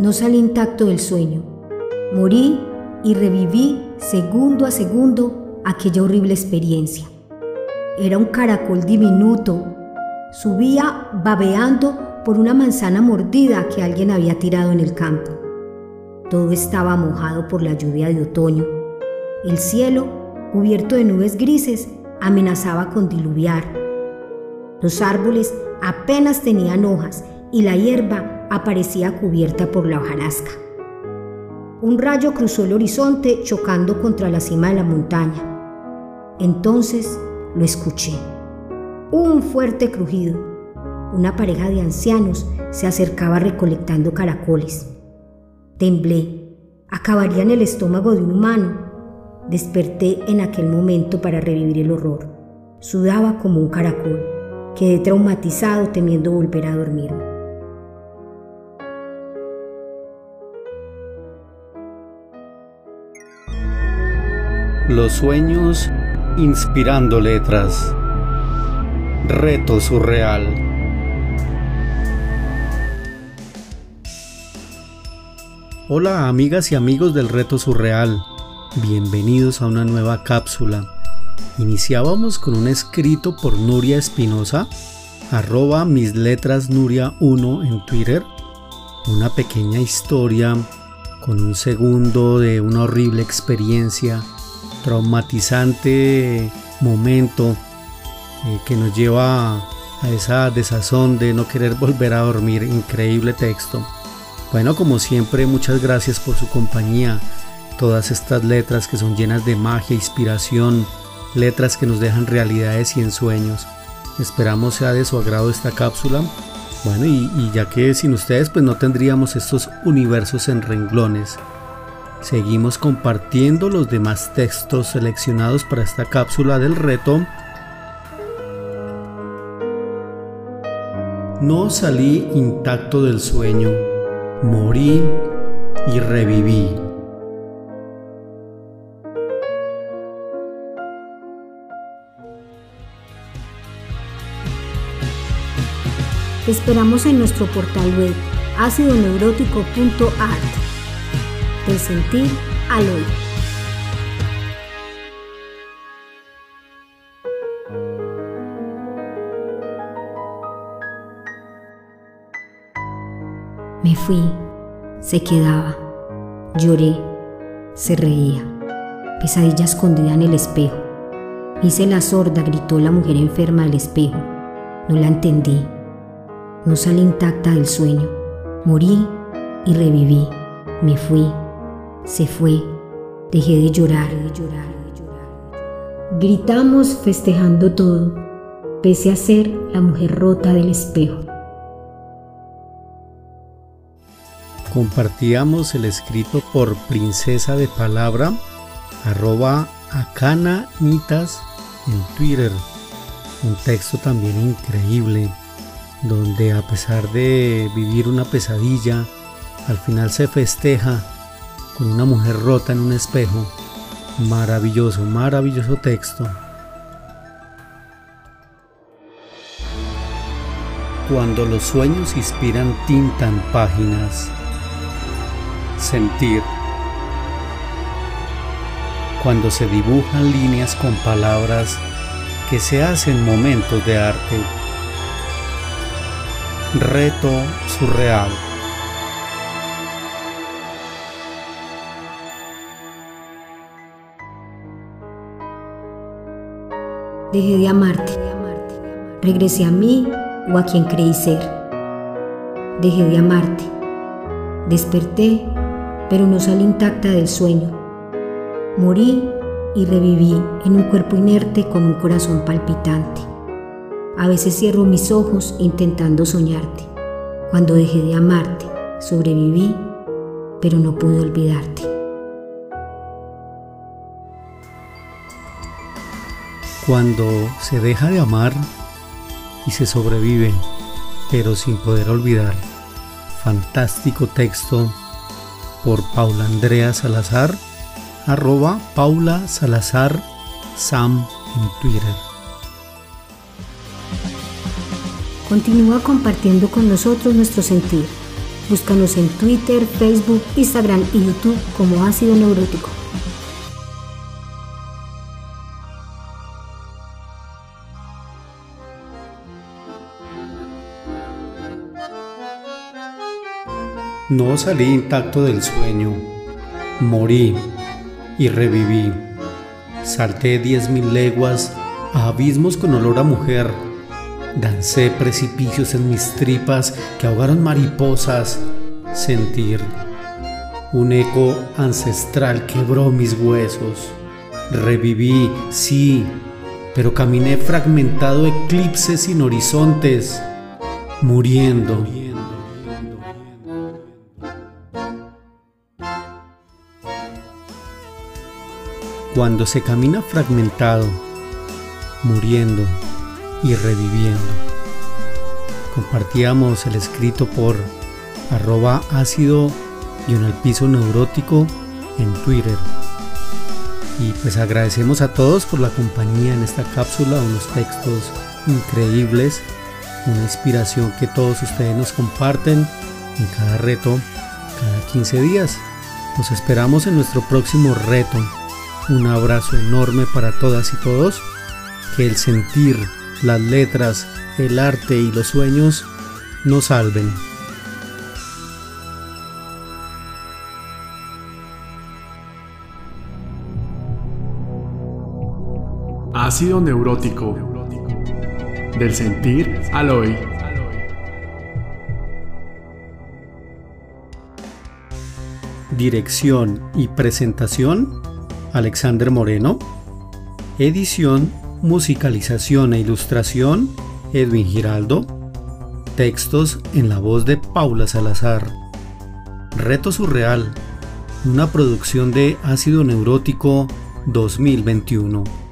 No salí intacto del sueño. Morí y reviví segundo a segundo aquella horrible experiencia. Era un caracol diminuto. Subía babeando por una manzana mordida que alguien había tirado en el campo. Todo estaba mojado por la lluvia de otoño. El cielo, cubierto de nubes grises, amenazaba con diluviar. Los árboles apenas tenían hojas y la hierba aparecía cubierta por la hojarasca. Un rayo cruzó el horizonte chocando contra la cima de la montaña. Entonces lo escuché. Un fuerte crujido. Una pareja de ancianos se acercaba recolectando caracoles. Temblé. Acabaría en el estómago de un humano. Desperté en aquel momento para revivir el horror. Sudaba como un caracol. Quedé traumatizado temiendo volver a dormirme. Los sueños inspirando letras. Reto surreal. Hola amigas y amigos del Reto Surreal. Bienvenidos a una nueva cápsula. Iniciábamos con un escrito por Nuria Espinosa, arroba mis letras Nuria 1 en Twitter. Una pequeña historia con un segundo de una horrible experiencia traumatizante momento eh, que nos lleva a esa desazón de no querer volver a dormir. Increíble texto. Bueno, como siempre, muchas gracias por su compañía. Todas estas letras que son llenas de magia, inspiración, letras que nos dejan realidades y ensueños. Esperamos sea de su agrado esta cápsula. Bueno, y, y ya que sin ustedes pues no tendríamos estos universos en renglones. Seguimos compartiendo los demás textos seleccionados para esta cápsula del reto. No salí intacto del sueño, morí y reviví. Te esperamos en nuestro portal web acidoneurótico.art del sentir al oír. Me fui, se quedaba, lloré, se reía, pesadilla escondida en el espejo. Hice la sorda, gritó la mujer enferma del espejo. No la entendí. No salí intacta del sueño. Morí y reviví. Me fui, se fue, dejé de llorar. Gritamos festejando todo, pese a ser la mujer rota del espejo. Compartíamos el escrito por Princesa de Palabra, arroba acana-nitas en Twitter. Un texto también increíble, donde a pesar de vivir una pesadilla, al final se festeja con una mujer rota en un espejo. Maravilloso, maravilloso texto. Cuando los sueños inspiran tinta en páginas. Sentir. Cuando se dibujan líneas con palabras que se hacen momentos de arte. Reto surreal. Dejé de amarte. Regresé a mí o a quien creí ser. Dejé de amarte. Desperté, pero no salí intacta del sueño. Morí y reviví en un cuerpo inerte con un corazón palpitante. A veces cierro mis ojos intentando soñarte. Cuando dejé de amarte, sobreviví, pero no pude olvidarte. Cuando se deja de amar y se sobrevive, pero sin poder olvidar. Fantástico texto por Paula Andrea Salazar, arroba Paula Salazar Sam en Twitter. Continúa compartiendo con nosotros nuestro sentir. Búscanos en Twitter, Facebook, Instagram y YouTube como Ácido Neurótico. No salí intacto del sueño, morí y reviví. Salté diez mil leguas a abismos con olor a mujer. Dancé precipicios en mis tripas que ahogaron mariposas. Sentir. Un eco ancestral quebró mis huesos. Reviví, sí, pero caminé fragmentado eclipses sin horizontes, muriendo. Cuando se camina fragmentado, muriendo y reviviendo. Compartíamos el escrito por arroba ácido y un piso neurótico en Twitter. Y pues agradecemos a todos por la compañía en esta cápsula, unos textos increíbles, una inspiración que todos ustedes nos comparten en cada reto, cada 15 días. Nos esperamos en nuestro próximo reto un abrazo enorme para todas y todos. Que el sentir, las letras, el arte y los sueños nos salven. Ácido neurótico. Del sentir al hoy. Dirección y presentación Alexander Moreno. Edición, musicalización e ilustración, Edwin Giraldo. Textos en la voz de Paula Salazar. Reto Surreal, una producción de Ácido Neurótico 2021.